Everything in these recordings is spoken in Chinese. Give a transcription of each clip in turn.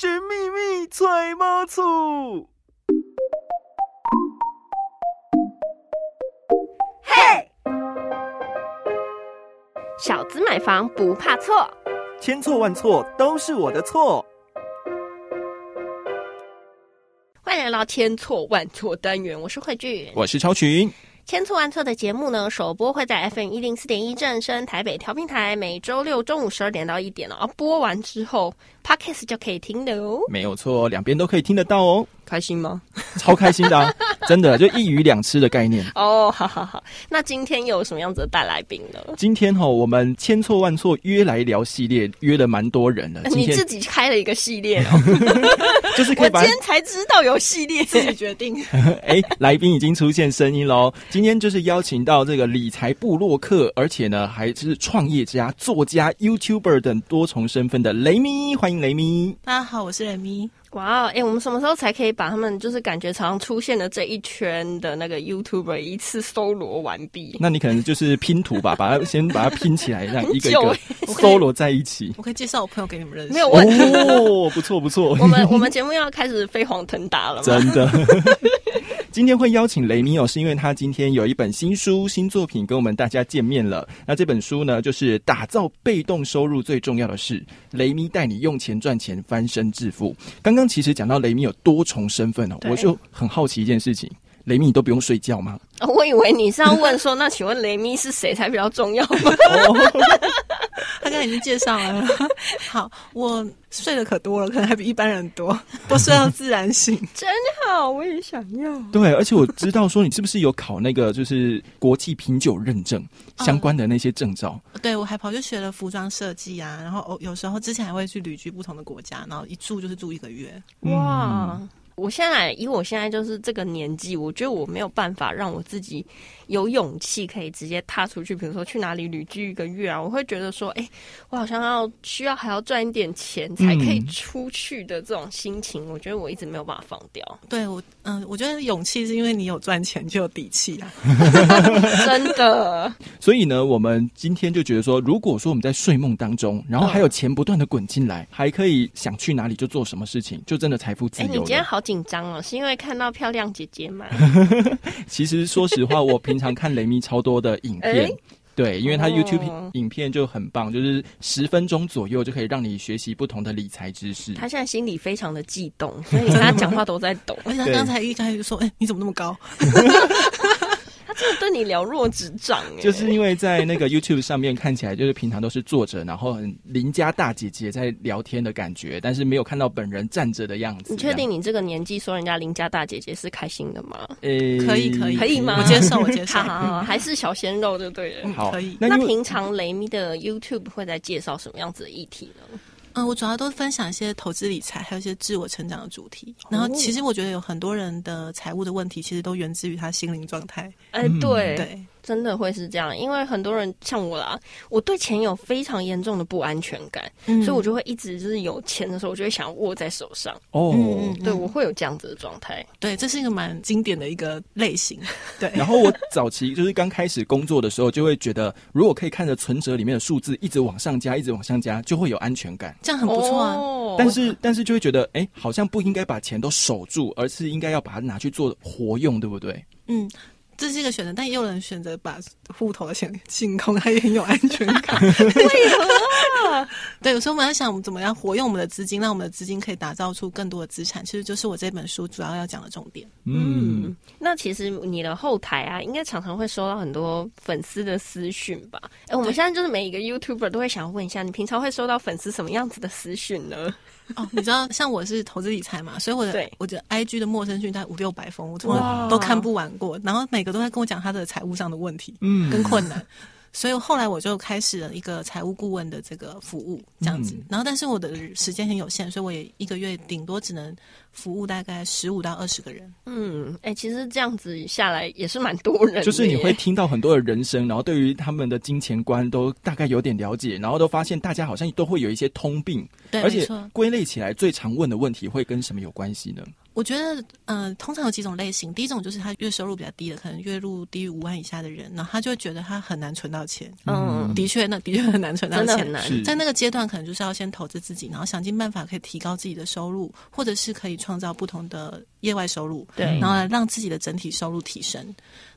寻秘密揣猫醋。嘿，小资买房不怕错，千错万错都是我的错。欢迎来到千错万错单元，我是慧俊，我是超群。千错万错的节目呢，首播会在 FM 一零四点一正声台北调频台，每周六中午十二点到一点哦。播完之后，Podcast 就可以听的哦。没有错，两边都可以听得到哦。开心吗？超开心的，真的就一鱼两吃的概念哦。好好好，那今天有什么样子的大来宾呢？今天哈，我们千错万错约来聊系列，约了蛮多人的。你自己开了一个系列哦，就是可以。我今天才知道有系列，自己决定。哎，来宾已经出现声音喽。今天就是邀请到这个理财部落客，而且呢还是创业家、作家、YouTuber 等多重身份的雷咪，欢迎雷咪。大家好，我是雷咪。哇，哎，我们什么时候才可以把他们就是感觉常常出现的这一圈的那个 YouTuber 一次搜罗完毕？那你可能就是拼图吧，把它先把它拼起来，让一个一个 搜罗在一起。我可以介绍我朋友给你们认识。没有问题，哦，不错不错。我们我们节目要开始飞黄腾达了，真的。今天会邀请雷米哦，是因为他今天有一本新书、新作品跟我们大家见面了。那这本书呢，就是打造被动收入最重要的事，雷米带你用钱赚钱，翻身致富。刚刚其实讲到雷米有多重身份哦，我就很好奇一件事情：雷米你都不用睡觉吗？我以为你是要问说，那请问雷米是谁才比较重要吗？他刚才已经介绍了。好，我睡的可多了，可能还比一般人多，都睡到自然醒，真好，我也想要。对，而且我知道说你是不是有考那个就是国际品酒认证相关的那些证照？对，我还跑去学了服装设计啊，然后哦，有时候之前还会去旅居不同的国家，然后一住就是住一个月。哇！我现在以我现在就是这个年纪，我觉得我没有办法让我自己有勇气可以直接踏出去，比如说去哪里旅居一个月啊，我会觉得说，哎，我好像要需要还要赚一点钱才可以出去的这种心情，我觉得我一直没有办法放掉。对我，嗯，我觉得勇气是因为你有赚钱就有底气啊，真的。所以呢，我们今天就觉得说，如果说我们在睡梦当中，然后还有钱不断的滚进来，还可以想去哪里就做什么事情，就真的财富自由。你今天好。紧张哦，是因为看到漂亮姐姐吗？其实说实话，我平常看雷米超多的影片，对，因为他 YouTube 影片就很棒，就是十分钟左右就可以让你学习不同的理财知识。他现在心里非常的激动，所以他讲话都在抖。而且他刚才一开始就说：“哎，你怎么那么高？” 真的对你了若指掌，就是因为在那个 YouTube 上面看起来，就是平常都是坐着，然后很邻家大姐姐在聊天的感觉，但是没有看到本人站着的样子。你确定你这个年纪说人家邻家大姐姐是开心的吗？呃，可以，可以，可以吗？我接受，我接受。还是小鲜肉就对了。好，可以。那平常雷米的 YouTube 会在介绍什么样子的议题呢？嗯，我主要都分享一些投资理财，还有一些自我成长的主题。然后，其实我觉得有很多人的财务的问题，其实都源自于他心灵状态。哎，对对。真的会是这样，因为很多人像我啦，我对钱有非常严重的不安全感，所以我就会一直就是有钱的时候，我就会想要握在手上。哦，对我会有这样子的状态。对，这是一个蛮经典的一个类型。对。然后我早期就是刚开始工作的时候，就会觉得如果可以看着存折里面的数字一直往上加，一直往上加，就会有安全感。这样很不错啊。但是但是就会觉得，哎，好像不应该把钱都守住，而是应该要把它拿去做活用，对不对？嗯。这是一个选择，但也有人选择把户头的钱清空，他也很有安全感。为何？对，有时候我们在想，我们怎么样活用我们的资金，让我们的资金可以打造出更多的资产，其实就是我这本书主要要讲的重点。嗯，那其实你的后台啊，应该常常会收到很多粉丝的私讯吧？哎，我们现在就是每一个 YouTuber 都会想要问一下，你平常会收到粉丝什么样子的私讯呢？哦，你知道，像我是投资理财嘛，所以我的我的 I G 的陌生讯在五六百封，我从来都看不完过，然后每个都在跟我讲他的财务上的问题，嗯，跟困难。所以后来我就开始了一个财务顾问的这个服务，这样子。然后，但是我的时间很有限，所以我也一个月顶多只能服务大概十五到二十个人。嗯，哎，其实这样子下来也是蛮多人。就是你会听到很多的人生，然后对于他们的金钱观都大概有点了解，然后都发现大家好像都会有一些通病。对，而且归类起来最常问的问题会跟什么有关系呢？我觉得，嗯，通常有几种类型。第一种就是他月收入比较低的，可能月入低于五万以下的人，然后他就会觉得他很难存到钱。嗯，的确，那的确很难存到钱。难在那个阶段，可能就是要先投资自己，然后想尽办法可以提高自己的收入，或者是可以创造不同的业外收入，对，然后来让自己的整体收入提升。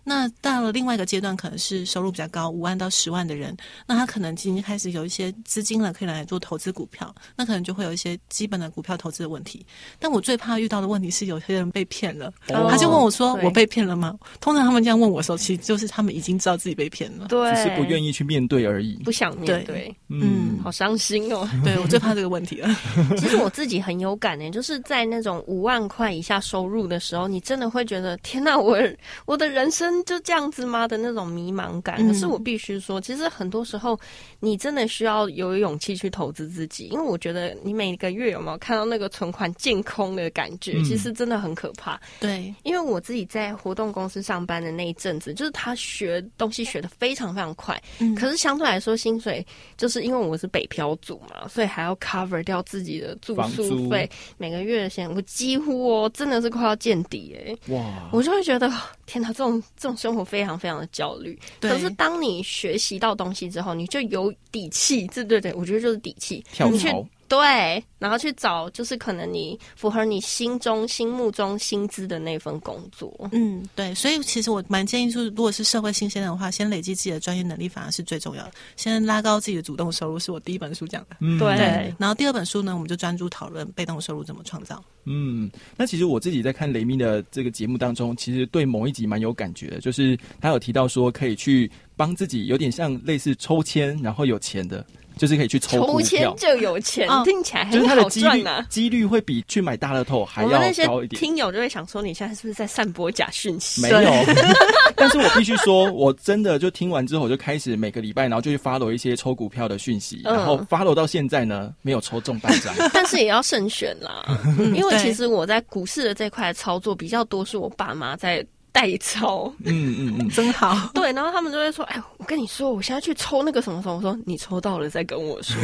那到了另外一个阶段，可能是收入比较高，五万到十万的人，那他可能已经开始有一些资金了，可以来做投资股票，那可能就会有一些基本的股票投资的问题。但我最怕遇到的问题是，有些人被骗了，他就问我说：“我被骗了吗？”通常他们这样问我的时候，其实就是他们已经知道自己被骗了，对，只是不愿意去面对而已，不想面对，嗯，好伤心哦。对我最怕这个问题了。其实我自己很有感呢，就是在那种五万块以下收入的时候，你真的会觉得天哪，我我的人生就这样子。吗？的那种迷茫感，可是我必须说，其实很多时候你真的需要有勇气去投资自己，因为我觉得你每个月有没有看到那个存款净空的感觉，其实真的很可怕。对，因为我自己在活动公司上班的那一阵子，就是他学东西学的非常非常快，可是相对来说薪水就是因为我是北漂族嘛，所以还要 cover 掉自己的住宿费，每个月的钱我几乎哦真的是快要见底哎，哇，我就会觉得天哪，这种这种生活非常。非常的焦虑，可是当你学习到东西之后，你就有底气。这对对，我觉得就是底气。跳槽。对，然后去找就是可能你符合你心中心目中薪资的那份工作。嗯，对，所以其实我蛮建议，就是如果是社会新鲜的话，先累积自己的专业能力，反而是最重要的。先拉高自己的主动收入，是我第一本书讲的。嗯，对。然后第二本书呢，我们就专注讨论被动收入怎么创造。嗯，那其实我自己在看雷米的这个节目当中，其实对某一集蛮有感觉的，就是他有提到说可以去帮自己，有点像类似抽签，然后有钱的。就是可以去抽抽签就有钱，听起来很好赚呐。几率会比去买大乐透还要高一点。听友就会想说，你现在是不是在散播假讯息？没有，但是我必须说，我真的就听完之后，我就开始每个礼拜，然后就去 follow 一些抽股票的讯息，然后 follow 到现在呢，没有抽中半张。但是也要慎选啦，因为其实我在股市的这块操作比较多，是我爸妈在。代抽，嗯嗯嗯，真好。对，然后他们就会说：“哎，我跟你说，我现在去抽那个什么什么。”我说：“你抽到了再跟我说。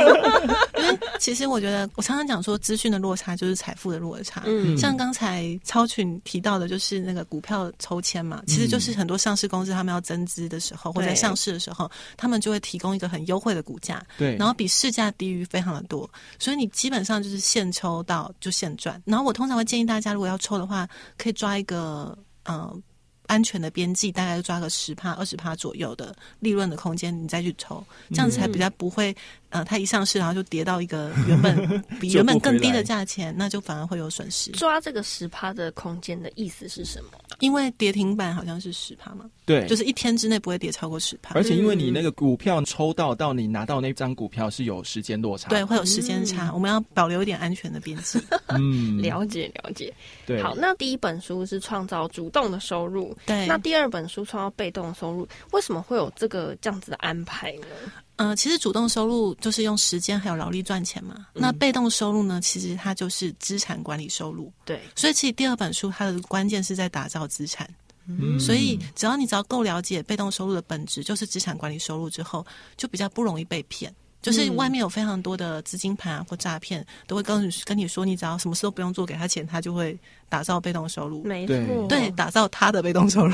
”因为其实我觉得，我常常讲说，资讯的落差就是财富的落差。嗯，像刚才超群提到的，就是那个股票抽签嘛，其实就是很多上市公司他们要增资的时候，或者上市的时候，他们就会提供一个很优惠的股价，对，然后比市价低于非常的多，所以你基本上就是现抽到就现赚。然后我通常会建议大家，如果要抽的话，可以抓一个。嗯，安全的边际大概抓个十帕、二十帕左右的利润的空间，你再去抽，这样子才比较不会。呃，它一上市，然后就跌到一个原本 比原本更低的价钱，那就反而会有损失。抓这个十趴的空间的意思是什么？因为跌停板好像是十趴嘛，对，就是一天之内不会跌超过十趴。而且因为你那个股票抽到到你拿到那张股票是有时间落差，对，会有时间差，我们要保留一点安全的边际。嗯，了解了解。对，好，那第一本书是创造主动的收入，对，那第二本书创造被动收入，为什么会有这个这样子的安排呢？嗯，其实主动收入就是用时间还有劳力赚钱嘛。那被动收入呢，其实它就是资产管理收入。对，所以其实第二本书它的关键是在打造资产。嗯，所以只要你只要够了解被动收入的本质，就是资产管理收入之后，就比较不容易被骗。就是外面有非常多的资金盘啊或诈骗，都会跟跟你说，你只要什么事都不用做，给他钱，他就会。打造被动收入，没错，对，打造他的被动收入。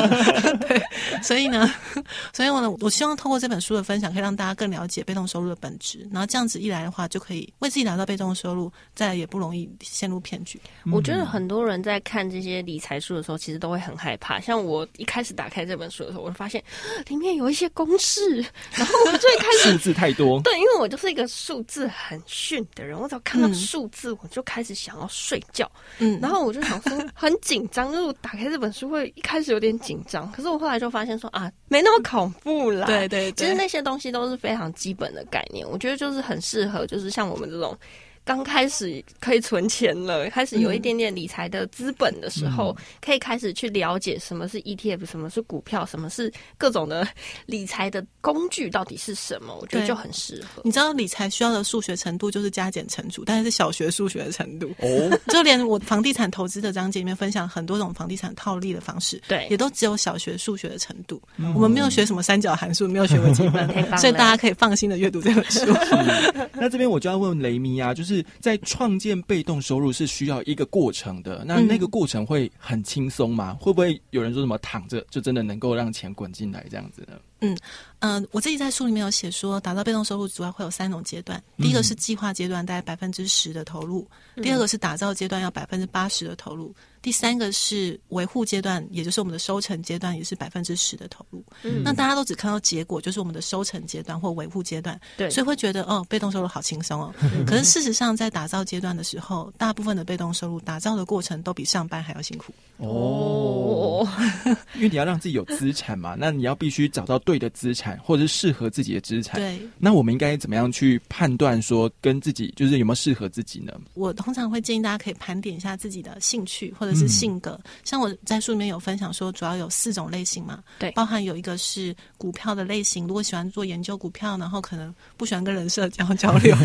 对，所以呢，所以我呢，我希望透过这本书的分享，可以让大家更了解被动收入的本质。然后这样子一来的话，就可以为自己打造被动收入，再也不容易陷入骗局。我觉得很多人在看这些理财书的时候，其实都会很害怕。像我一开始打开这本书的时候，我就发现里面有一些公式，然后我最开始数字太多。对，因为我就是一个数字很逊的人，我只要看到数字，我就开始想要睡觉。嗯。然后我就想说很紧张，就是我打开这本书会一开始有点紧张，可是我后来就发现说啊，没那么恐怖啦。对对，其实那些东西都是非常基本的概念，我觉得就是很适合，就是像我们这种。刚开始可以存钱了，开始有一点点理财的资本的时候，可以开始去了解什么是 ETF，什么是股票，什么是各种的理财的工具到底是什么？我觉得就很适合。你知道理财需要的数学程度就是加减乘除，但是是小学数学的程度哦。就连我房地产投资的章节里面分享很多种房地产套利的方式，对，也都只有小学数学的程度。我们没有学什么三角函数，没有学微积分，所以大家可以放心的阅读这本书。那这边我就要问雷米啊，就是。就是在创建被动收入是需要一个过程的，那那个过程会很轻松吗？会不会有人说什么躺着就真的能够让钱滚进来这样子呢？嗯嗯，我自己在书里面有写说，打造被动收入主要会有三种阶段。第一个是计划阶段，大概百分之十的投入；第二个是打造阶段，要百分之八十的投入；第三个是维护阶段，也就是我们的收成阶段，也是百分之十的投入。嗯那大家都只看到结果，就是我们的收成阶段或维护阶段，对，所以会觉得哦，被动收入好轻松哦。可是事实上，在打造阶段的时候，大部分的被动收入打造的过程都比上班还要辛苦哦。因为你要让自己有资产嘛，那你要必须找到对的资产，或者是适合自己的资产。对，那我们应该怎么样去判断说跟自己就是有没有适合自己呢？我通常会建议大家可以盘点一下自己的兴趣或者是性格。像我在书里面有分享说，主要有四种类型嘛，对，包含有一个是股票的类型，如果喜欢做研究股票，然后可能不喜欢跟人社交交流，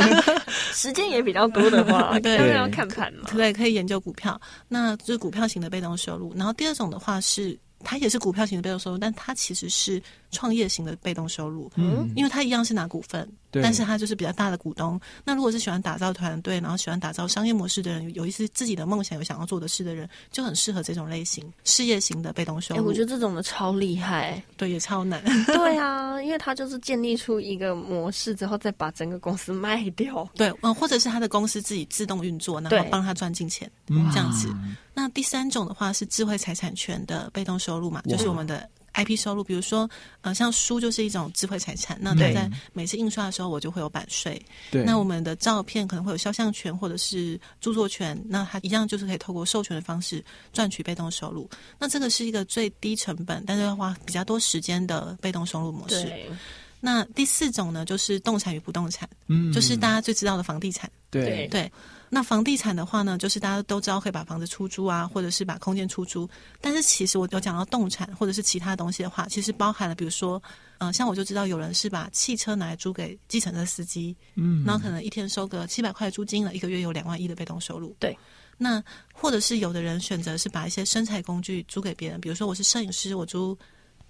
时间也比较多的话，对，当然要看盘嘛，对，可以研究股票，那就是股票型的被动收入。然后第二种的话是。它也是股票型的被动收入，但它其实是创业型的被动收入。嗯，因为它一样是拿股份，但是它就是比较大的股东。那如果是喜欢打造团队，然后喜欢打造商业模式的人，有一些自己的梦想，有想要做的事的人，就很适合这种类型事业型的被动收入。哎，我觉得这种的超厉害，对，也超难。对啊，因为他就是建立出一个模式之后，再把整个公司卖掉。对，嗯，或者是他的公司自己自动运作，然后帮他赚进钱，这样子。那第三种的话是智慧财产权的被动收入嘛，就是我们的 IP 收入。比如说，呃，像书就是一种智慧财产，那它在每次印刷的时候，我就会有版税。对，那我们的照片可能会有肖像权或者是著作权，那它一样就是可以透过授权的方式赚取被动收入。那这个是一个最低成本，但是要花比较多时间的被动收入模式。那第四种呢，就是动产与不动产，嗯，就是大家最知道的房地产。对对。那房地产的话呢，就是大家都知道可以把房子出租啊，或者是把空间出租。但是其实我有讲到动产或者是其他东西的话，其实包含了，比如说，嗯，像我就知道有人是把汽车拿来租给计程车司机，嗯，然后可能一天收个七百块租金了，一个月有两万一的被动收入。对，那或者是有的人选择是把一些生产工具租给别人，比如说我是摄影师，我租。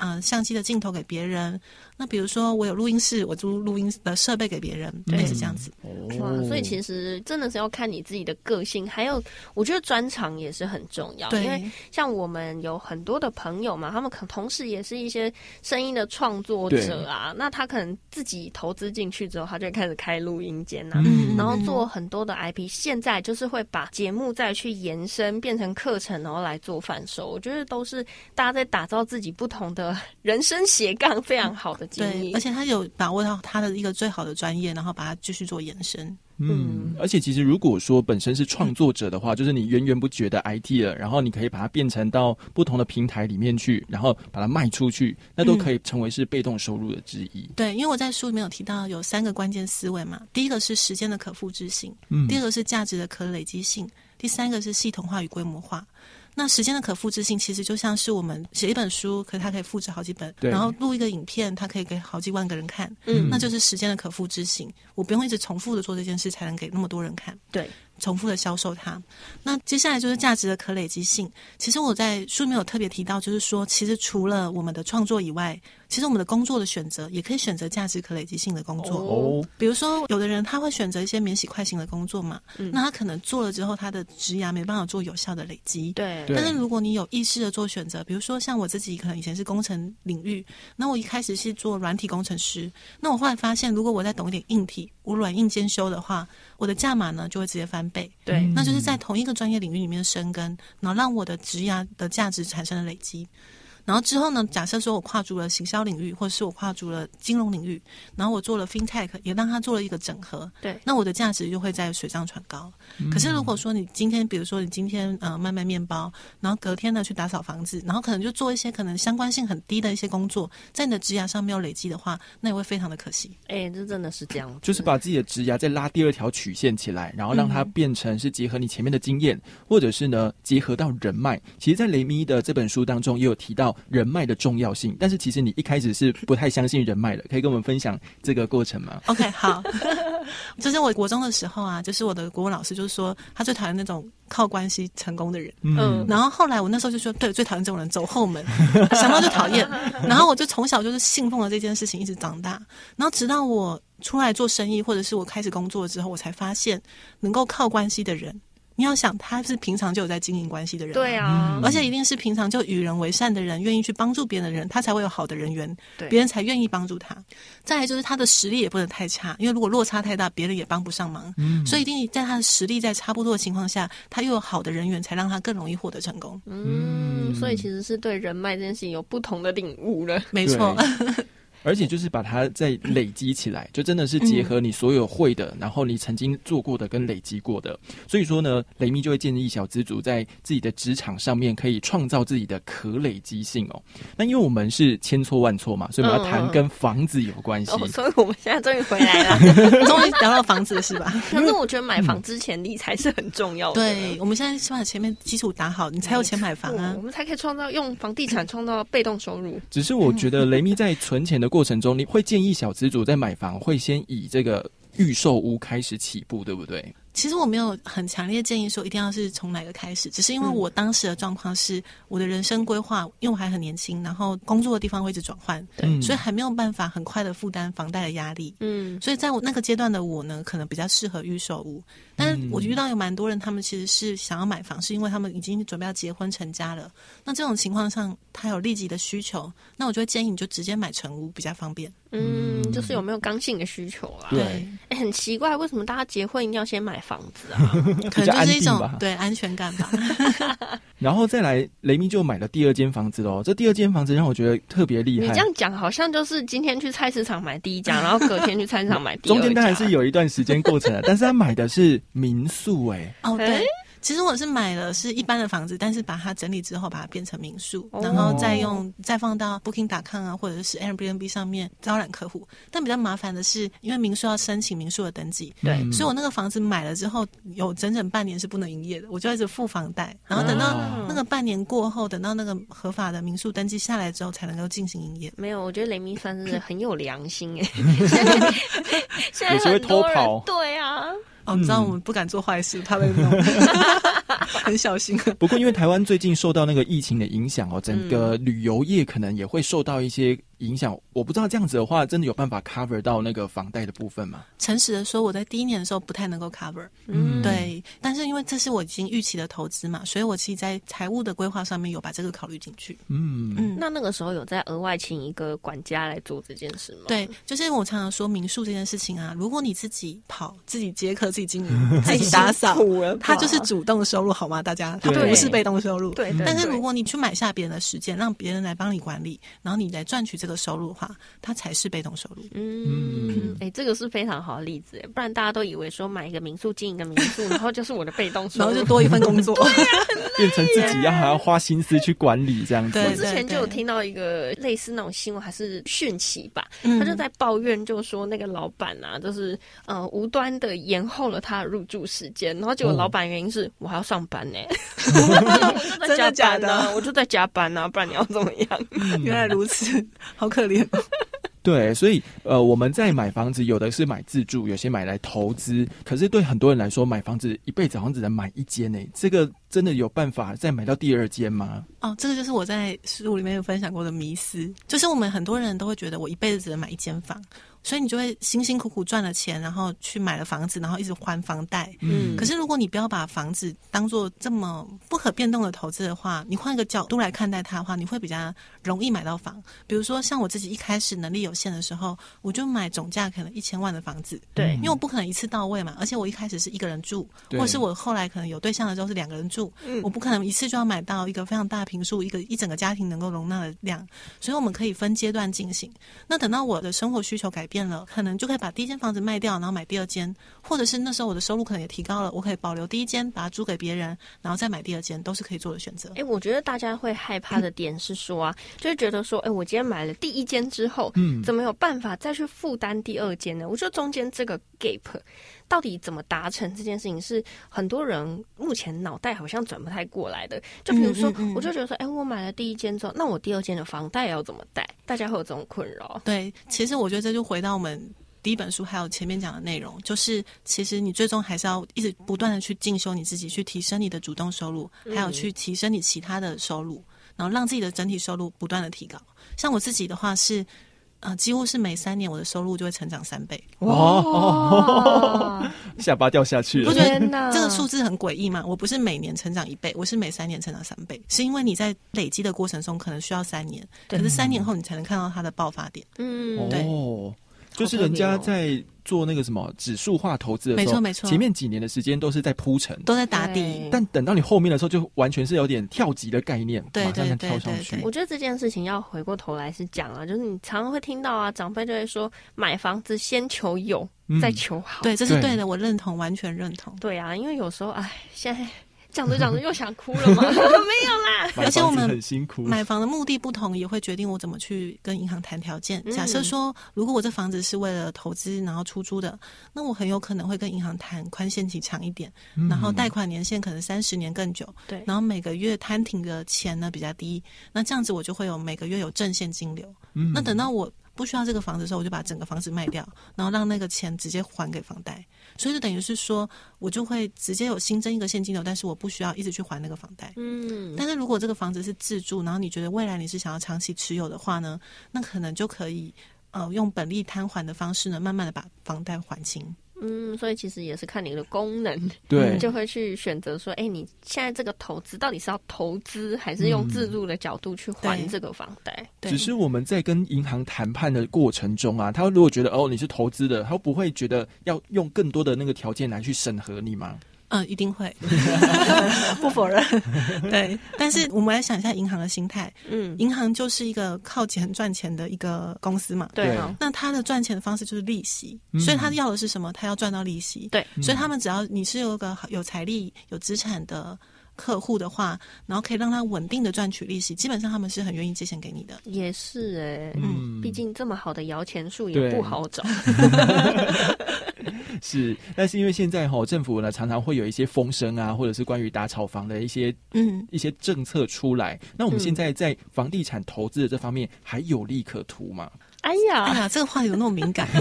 嗯，相机的镜头给别人。那比如说，我有录音室，我租录音的设备给别人，类似这样子。哇，所以其实真的是要看你自己的个性，还有我觉得专长也是很重要。因为像我们有很多的朋友嘛，他们可同时也是一些声音的创作者啊。那他可能自己投资进去之后，他就开始开录音间呐，然后做很多的 IP。现在就是会把节目再去延伸，变成课程，然后来做贩售。我觉得都是大家在打造自己不同的。人生斜杠非常好的经历，而且他有把握到他的一个最好的专业，然后把它继续做延伸。嗯，而且其实如果说本身是创作者的话，就是你源源不绝的 IT 了，然后你可以把它变成到不同的平台里面去，然后把它卖出去，那都可以成为是被动收入的之一。对，因为我在书里面有提到有三个关键思维嘛，第一个是时间的可复制性，嗯，第二个是价值的可累积性，第三个是系统化与规模化。那时间的可复制性其实就像是我们写一本书，可是它可以复制好几本，然后录一个影片，它可以给好几万个人看，嗯，那就是时间的可复制性。我不用一直重复的做这件事，才能给那么多人看。对。重复的销售它，那接下来就是价值的可累积性。其实我在书里面有特别提到，就是说，其实除了我们的创作以外，其实我们的工作的选择也可以选择价值可累积性的工作。哦，比如说，有的人他会选择一些免洗快型的工作嘛，那他可能做了之后，他的职涯没办法做有效的累积。对。但是如果你有意识的做选择，比如说像我自己，可能以前是工程领域，那我一开始是做软体工程师，那我后来发现，如果我再懂一点硬体，我软硬兼修的话。我的价码呢就会直接翻倍，对，那就是在同一个专业领域里面生根，然后让我的职涯的价值产生了累积。然后之后呢？假设说我跨足了行销领域，或者是我跨足了金融领域，然后我做了 FinTech，也让他做了一个整合。对，那我的价值就会在水涨船高。可是如果说你今天，比如说你今天呃卖卖面包，然后隔天呢去打扫房子，然后可能就做一些可能相关性很低的一些工作，在你的职涯上没有累积的话，那也会非常的可惜。哎，这真的是这样，就是把自己的职涯再拉第二条曲线起来，然后让它变成是结合你前面的经验，或者是呢结合到人脉。其实，在雷米的这本书当中也有提到。到人脉的重要性，但是其实你一开始是不太相信人脉的，可以跟我们分享这个过程吗？OK，好，就是我国中的时候啊，就是我的国文老师就是说，他最讨厌那种靠关系成功的人。嗯，然后后来我那时候就说，对，最讨厌这种人，走后门，想到就讨厌。然后我就从小就是信奉了这件事情，一直长大。然后直到我出来做生意，或者是我开始工作之后，我才发现，能够靠关系的人。你要想，他是平常就有在经营关系的人，对啊，而且一定是平常就与人为善的人，愿意去帮助别人的人，他才会有好的人缘，别人才愿意帮助他。再来就是他的实力也不能太差，因为如果落差太大，别人也帮不上忙。嗯，所以一定在他的实力在差不多的情况下，他又有好的人缘，才让他更容易获得成功。嗯，所以其实是对人脉这件事情有不同的领悟了。没错。而且就是把它再累积起来，就真的是结合你所有会的，然后你曾经做过的跟累积过的。所以说呢，雷米就会建议小资主在自己的职场上面可以创造自己的可累积性哦。那因为我们是千错万错嘛，所以我们要谈跟房子有关系。所以我们现在终于回来了，终于聊到房子是吧？可是我觉得买房之前理财是很重要的。对，我们现在先把前面基础打好，你才有钱买房啊，我们才可以创造用房地产创造被动收入。只是我觉得雷米在存钱的过程中，你会。建议小资主在买房会先以这个预售屋开始起步，对不对？其实我没有很强烈建议说一定要是从哪个开始，只是因为我当时的状况是我的人生规划，因为我还很年轻，然后工作的地方会一直转换，对，所以还没有办法很快的负担房贷的压力。嗯，所以在我那个阶段的我呢，可能比较适合预售屋。但是我遇到有蛮多人，他们其实是想要买房，是因为他们已经准备要结婚成家了。那这种情况上，他有立即的需求，那我就会建议你就直接买成屋比较方便。嗯，就是有没有刚性的需求啦？对，哎，很奇怪，为什么大家结婚一定要先买房子啊？可能就是一种对安全感吧。然后再来，雷明就买了第二间房子喽。这第二间房子让我觉得特别厉害。你这样讲，好像就是今天去菜市场买第一家，然后隔天去菜市场买第二家。中间当然是有一段时间过程的，但是他买的是民宿，哎，哦，对。其实我是买了是一般的房子，但是把它整理之后，把它变成民宿，然后再用再放到 Booking.com 啊，或者是 Airbnb 上面招揽客户。但比较麻烦的是，因为民宿要申请民宿的登记，对，所以我那个房子买了之后，有整整半年是不能营业的，我就一直付房贷，然后等到那个半年过后，等到那个合法的民宿登记下来之后，才能够进行营业。没有，我觉得雷米算是很有良心 哎，现在很多人对啊。哦，你知道我们不敢做坏事，怕被弄，很小心。不过，因为台湾最近受到那个疫情的影响哦，整个旅游业可能也会受到一些。影响我不知道这样子的话，真的有办法 cover 到那个房贷的部分吗？诚实的说，我在第一年的时候不太能够 cover，嗯，对。但是因为这是我已经预期的投资嘛，所以我其实，在财务的规划上面有把这个考虑进去。嗯嗯。那那个时候有在额外请一个管家来做这件事吗？对，就是我常常说民宿这件事情啊，如果你自己跑、自己接客、自己经营、自己打扫，他就是主动收入，好吗？大家，他不是被动收入。对。但是如果你去买下别人的时间，让别人来帮你管理，然后你来赚取这个。的收入的话，它才是被动收入。嗯，哎，这个是非常好的例子，不然大家都以为说买一个民宿经营一个民宿，然后就是我的被动收入，然后就多一份工作，变成自己要还要花心思去管理这样子。我之前就有听到一个类似那种新闻，还是讯息吧，他就在抱怨，就说那个老板啊，就是呃无端的延后了他的入住时间，然后结果老板原因是我还要上班呢，真的假的？我就在加班啊，不然你要怎么样？原来如此。好可怜，对，所以呃，我们在买房子，有的是买自住，有些买来投资。可是对很多人来说，买房子一辈子好像只能买一间呢。这个真的有办法再买到第二间吗？哦，这个就是我在书里面有分享过的迷思，就是我们很多人都会觉得，我一辈子只能买一间房。所以你就会辛辛苦苦赚了钱，然后去买了房子，然后一直还房贷。嗯。可是如果你不要把房子当做这么不可变动的投资的话，你换个角度来看待它的话，你会比较容易买到房。比如说像我自己一开始能力有限的时候，我就买总价可能一千万的房子。对。因为我不可能一次到位嘛，而且我一开始是一个人住，或是我后来可能有对象的时候是两个人住，嗯我不可能一次就要买到一个非常大平数，一个一整个家庭能够容纳的量。所以我们可以分阶段进行。那等到我的生活需求改。变了，可能就可以把第一间房子卖掉，然后买第二间，或者是那时候我的收入可能也提高了，我可以保留第一间，把它租给别人，然后再买第二间，都是可以做的选择。哎，我觉得大家会害怕的点是说啊，就是觉得说，哎，我今天买了第一间之后，嗯，怎么有办法再去负担第二间呢？我觉得中间这个 gap。到底怎么达成这件事情，是很多人目前脑袋好像转不太过来的。就比如说，我就觉得说，哎，我买了第一间之后，那我第二间的房贷要怎么贷？大家会有这种困扰。对，其实我觉得这就回到我们第一本书还有前面讲的内容，就是其实你最终还是要一直不断的去进修你自己，去提升你的主动收入，还有去提升你其他的收入，然后让自己的整体收入不断的提高。像我自己的话是。啊，几乎是每三年我的收入就会成长三倍。哇，下巴掉下去了！我觉得这个数字很诡异嘛？我不是每年成长一倍，我是每三年成长三倍，是因为你在累积的过程中可能需要三年，可是三年后你才能看到它的爆发点。嗯，对。就是人家在做那个什么指数化投资的时候，没错没错，前面几年的时间都是在铺陈，都在打底，但等到你后面的时候，就完全是有点跳级的概念，马上跳上去。我觉得这件事情要回过头来是讲啊，就是你常常会听到啊，长辈就会说，买房子先求有，再求好。对，这是对的，我认同，完全认同。对啊，因为有时候，哎，现在。讲着讲着又想哭了吗？没有啦。而且我们很辛苦，买房的目的不同，也会决定我怎么去跟银行谈条件。假设说，如果我这房子是为了投资然后出租的，那我很有可能会跟银行谈宽限期长一点，然后贷款年限可能三十年更久。对，然后每个月摊停的钱呢比较低，那这样子我就会有每个月有正现金流。那等到我不需要这个房子的时候，我就把整个房子卖掉，然后让那个钱直接还给房贷。所以就等于是说，我就会直接有新增一个现金流，但是我不需要一直去还那个房贷。嗯，但是如果这个房子是自住，然后你觉得未来你是想要长期持有的话呢，那可能就可以呃用本利摊还的方式呢，慢慢的把房贷还清。嗯，所以其实也是看你的功能，对，就会去选择说，哎，你现在这个投资到底是要投资，还是用自住的角度去还这个房贷？只是我们在跟银行谈判的过程中啊，他如果觉得哦你是投资的，他不会觉得要用更多的那个条件来去审核你吗？嗯，一定会，不否认。对，但是我们来想一下银行的心态。嗯，银行就是一个靠钱赚钱的一个公司嘛。对。那他的赚钱的方式就是利息，所以他要的是什么？他要赚到利息。对。所以他们只要你是有个有财力、有资产的客户的话，然后可以让他稳定的赚取利息，基本上他们是很愿意借钱给你的。也是哎，嗯，毕竟这么好的摇钱树也不好找。是，但是因为现在哈政府呢常常会有一些风声啊，或者是关于打炒房的一些嗯一些政策出来。那我们现在在房地产投资的这方面还有利可图吗？哎呀，哎呀，这个话题有那么敏感？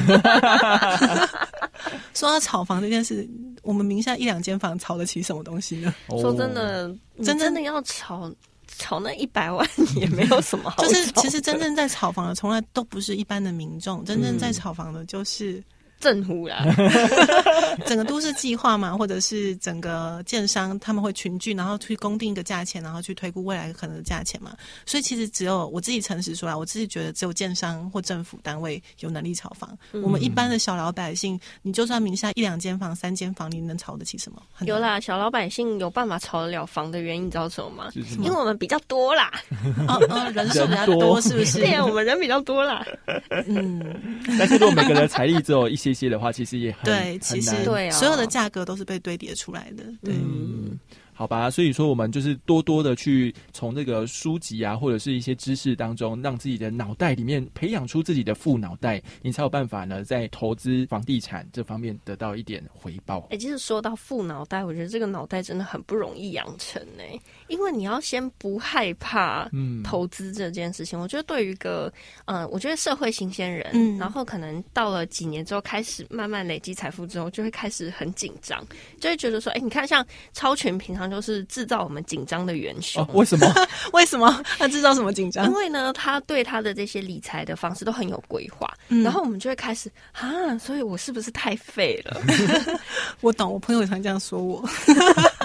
说到炒房这件事，我们名下一两间房炒得起什么东西呢？说真的，真真的要炒炒那一百万也没有什么好。就是其实真正在炒房的，从来都不是一般的民众，真正在炒房的，就是。政府啦，整个都市计划嘛，或者是整个建商，他们会群聚，然后去公定一个价钱，然后去推估未来可能的价钱嘛。所以其实只有我自己诚实说啊，我自己觉得只有建商或政府单位有能力炒房。我们一般的小老百姓，你就算名下一两间房、三间房，你能炒得起什么？有啦，小老百姓有办法炒得了房的原因，你知道什么吗？因为我们比较多啦，人数比较多，是不是？对呀，我们人比较多啦。嗯，但是如果每个人财力只有一些。这些的话，其实也很对，其实对，所有的价格都是被堆叠出来的，对。好吧，所以说我们就是多多的去从这个书籍啊，或者是一些知识当中，让自己的脑袋里面培养出自己的副脑袋，你才有办法呢，在投资房地产这方面得到一点回报。哎，其实说到副脑袋，我觉得这个脑袋真的很不容易养成呢，因为你要先不害怕投资这件事情。我觉得对于一个嗯，我觉得社会新鲜人，嗯，然后可能到了几年之后，开始慢慢累积财富之后，就会开始很紧张，就会觉得说，哎，你看像超群平常。就是制造我们紧张的元凶。为什么？为什么他制造什么紧张？因为呢，他对他的这些理财的方式都很有规划，然后我们就会开始啊，所以我是不是太废了？我懂，我朋友也常这样说我。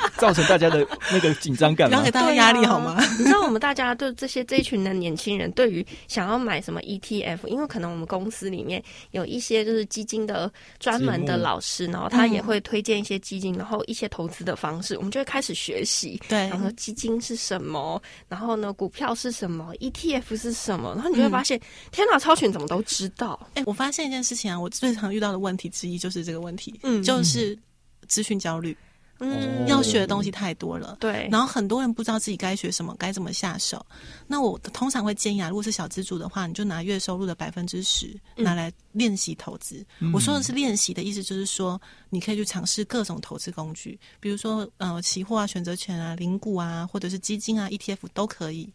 造成大家的那个紧张感，不要给大家压力好吗？你知道我们大家对这些这一群的年轻人，对于想要买什么 ETF，因为可能我们公司里面有一些就是基金的专门的老师，然后他也会推荐一些基金，然后一些投资的方式，我们就会开始学习。对，然后基金是什么？然后呢，股票是什么？ETF 是什么？然后你就会发现，天哪，超群怎么都知道？哎，我发现一件事情啊，我最常遇到的问题之一就是这个问题，嗯，就是资讯焦虑。嗯，要学的东西太多了，对。然后很多人不知道自己该学什么，该怎么下手。那我通常会建议啊，如果是小资主的话，你就拿月收入的百分之十拿来练习投资。我说的是练习的意思，就是说你可以去尝试各种投资工具，比如说呃，期货啊、选择权啊、零股啊，或者是基金啊、ETF 都可以。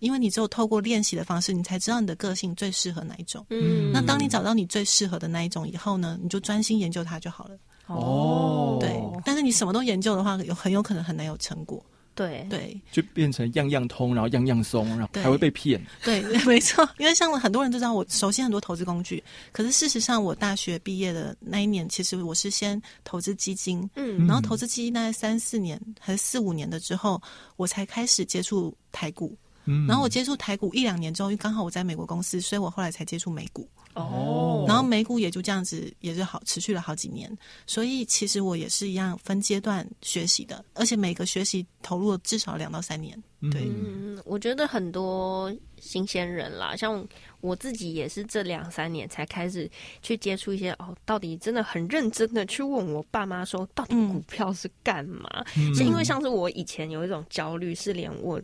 因为你只有透过练习的方式，你才知道你的个性最适合哪一种。嗯，那当你找到你最适合的那一种以后呢，你就专心研究它就好了。哦，对，但是你什么都研究的话，有很有可能很难有成果。对对，就变成样样通，然后样样松，然后还会被骗。对，没错。因为像很多人都知道我熟悉很多投资工具，可是事实上，我大学毕业的那一年，其实我是先投资基金，嗯，然后投资基金大概三四年还是四五年的之后，我才开始接触台股。嗯然后我接触台股一两年之后，因为刚好我在美国公司，所以我后来才接触美股。哦，然后美股也就这样子，也是好持续了好几年。所以其实我也是一样分阶段学习的，而且每个学习投入了至少两到三年。对，嗯，我觉得很多新鲜人啦，像我自己也是这两三年才开始去接触一些哦，到底真的很认真的去问我爸妈说，到底股票是干嘛？是因为像是我以前有一种焦虑，是连我。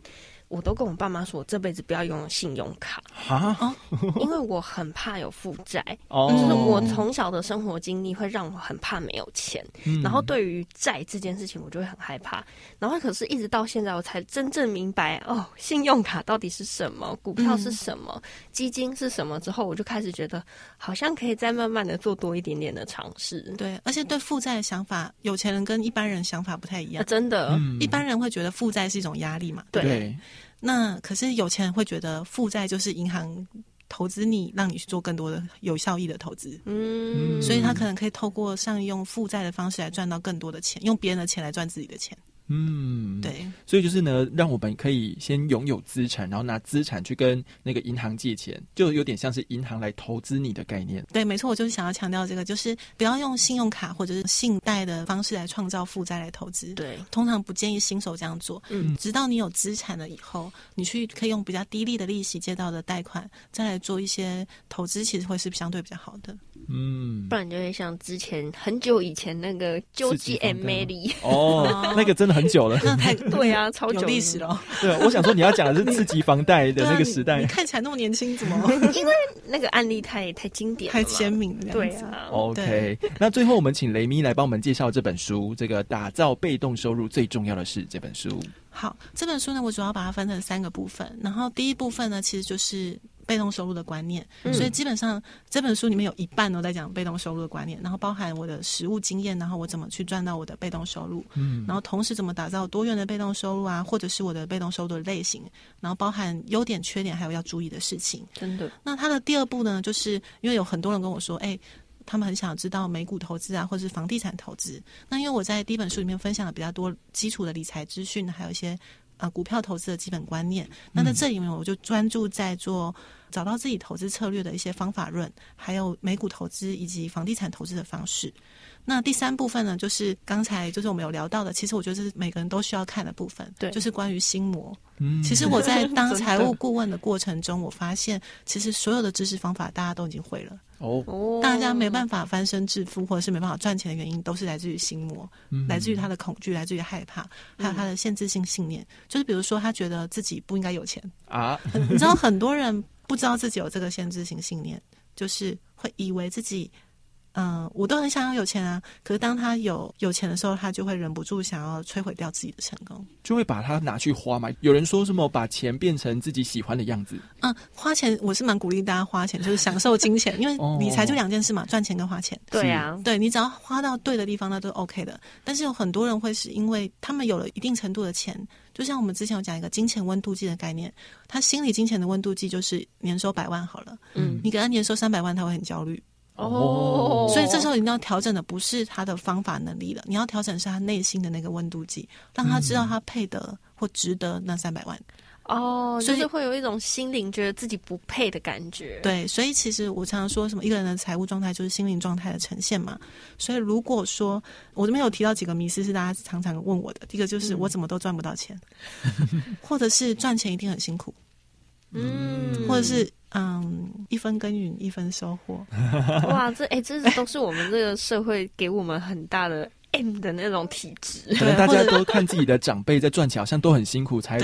我都跟我爸妈说，我这辈子不要拥有信用卡啊，因为我很怕有负债。哦，就是我从小的生活经历会让我很怕没有钱，然后对于债这件事情，我就会很害怕。然后可是，一直到现在，我才真正明白哦，信用卡到底是什么，股票是什么，基金是什么。之后，我就开始觉得，好像可以再慢慢的做多一点点的尝试。对，而且对负债的想法，有钱人跟一般人想法不太一样。真的，一般人会觉得负债是一种压力嘛？对。那可是有钱人会觉得负债就是银行投资你，让你去做更多的有效益的投资。嗯，所以他可能可以透过上用负债的方式来赚到更多的钱，用别人的钱来赚自己的钱。嗯，对，所以就是呢，让我们可以先拥有资产，然后拿资产去跟那个银行借钱，就有点像是银行来投资你的概念。对，没错，我就是想要强调这个，就是不要用信用卡或者是信贷的方式来创造负债来投资。对，通常不建议新手这样做。嗯，直到你有资产了以后，你去可以用比较低利的利息借到的贷款，再来做一些投资，其实会是相对比较好的。嗯，不然就会像之前很久以前那个救济 M A 里哦，那个真的很久了，那太对啊，超久历史了。对，我想说你要讲的是刺激房贷的那个时代，你看起来那么年轻，怎么？因为那个案例太太经典、太鲜明了。对啊，OK。那最后我们请雷咪来帮我们介绍这本书，这个打造被动收入最重要的是这本书。好，这本书呢，我主要把它分成三个部分，然后第一部分呢，其实就是。被动收入的观念，所以基本上这本书里面有一半都在讲被动收入的观念，然后包含我的实务经验，然后我怎么去赚到我的被动收入，嗯，然后同时怎么打造多元的被动收入啊，或者是我的被动收入的类型，然后包含优点、缺点，还有要注意的事情。真的。那它的第二步呢，就是因为有很多人跟我说，哎，他们很想知道美股投资啊，或者是房地产投资。那因为我在第一本书里面分享了比较多基础的理财资讯，还有一些啊股票投资的基本观念。那在这里面，我就专注在做。找到自己投资策略的一些方法论，还有美股投资以及房地产投资的方式。那第三部分呢，就是刚才就是我们有聊到的，其实我觉得是每个人都需要看的部分，对，就是关于心魔。嗯，其实我在 当财务顾问的过程中，我发现其实所有的知识方法大家都已经会了。哦，大家没办法翻身致富，或者是没办法赚钱的原因，都是来自于心魔，来自于他的恐惧，来自于害怕，还有他的限制性信念。就是比如说，他觉得自己不应该有钱啊，你知道很多人。不知道自己有这个限制性信念，就是会以为自己，嗯，我都很想要有钱啊。可是当他有有钱的时候，他就会忍不住想要摧毁掉自己的成功，就会把它拿去花嘛。有人说什么把钱变成自己喜欢的样子？嗯，花钱我是蛮鼓励大家花钱，就是享受金钱，因为理财就两件事嘛，赚钱跟花钱。对呀，对你只要花到对的地方，那都 OK 的。但是有很多人会是因为他们有了一定程度的钱。就像我们之前有讲一个金钱温度计的概念，他心里金钱的温度计就是年收百万好了。嗯，你给他年收三百万，他会很焦虑。哦，所以这时候你要调整的不是他的方法能力了，你要调整是他内心的那个温度计，让他知道他配得或值得那三百万。哦，就是会有一种心灵觉得自己不配的感觉。对，所以其实我常常说什么，一个人的财务状态就是心灵状态的呈现嘛。所以如果说我这边有提到几个迷思是大家常常问我的，第一个就是我怎么都赚不到钱，或者是赚钱一定很辛苦，嗯，或者是嗯一分耕耘一分收获。哇，这哎，这都是我们这个社会给我们很大的。M 的那种体质。可能大家都看自己的长辈在赚钱，好像都很辛苦，才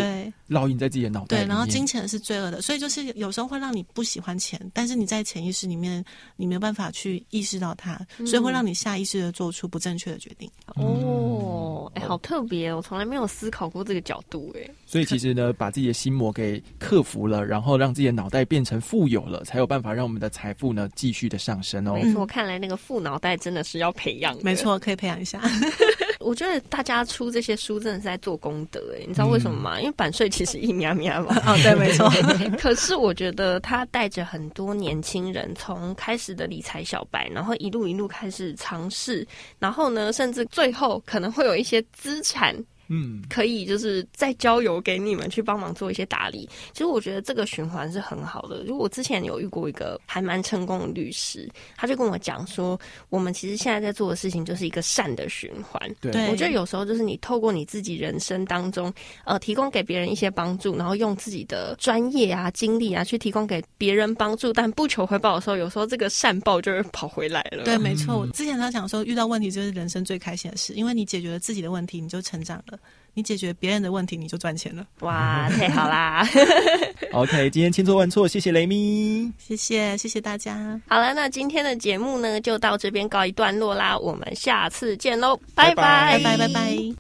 烙印在自己的脑袋。对，然后金钱是罪恶的，所以就是有时候会让你不喜欢钱，但是你在潜意识里面你没有办法去意识到它，所以会让你下意识的做出不正确的决定。哦，哎，好特别，我从来没有思考过这个角度，哎。所以其实呢，把自己的心魔给克服了，然后让自己的脑袋变成富有了，才有办法让我们的财富呢继续的上升哦。没错，看来那个富脑袋真的是要培养。没错，可以培养一下。我觉得大家出这些书真的是在做功德，哎，你知道为什么吗？因为版税其实一喵喵嘛。哦，对，没错。可是我觉得他带着很多年轻人从开始的理财小白，然后一路一路开始尝试，然后呢，甚至最后可能会有一些资产。嗯，可以就是再交由给你们去帮忙做一些打理。其实我觉得这个循环是很好的。如果我之前有遇过一个还蛮成功的律师，他就跟我讲说，我们其实现在在做的事情就是一个善的循环。对，我觉得有时候就是你透过你自己人生当中，呃，提供给别人一些帮助，然后用自己的专业啊、经历啊去提供给别人帮助，但不求回报的时候，有时候这个善报就会跑回来了。对，没错。我之前他讲说，遇到问题就是人生最开心的事，因为你解决了自己的问题，你就成长了。你解决别人的问题，你就赚钱了。哇，太好啦！OK，今天千错万错，谢谢雷咪，谢谢谢谢大家。好了，那今天的节目呢，就到这边告一段落啦。我们下次见喽，拜拜拜拜拜拜。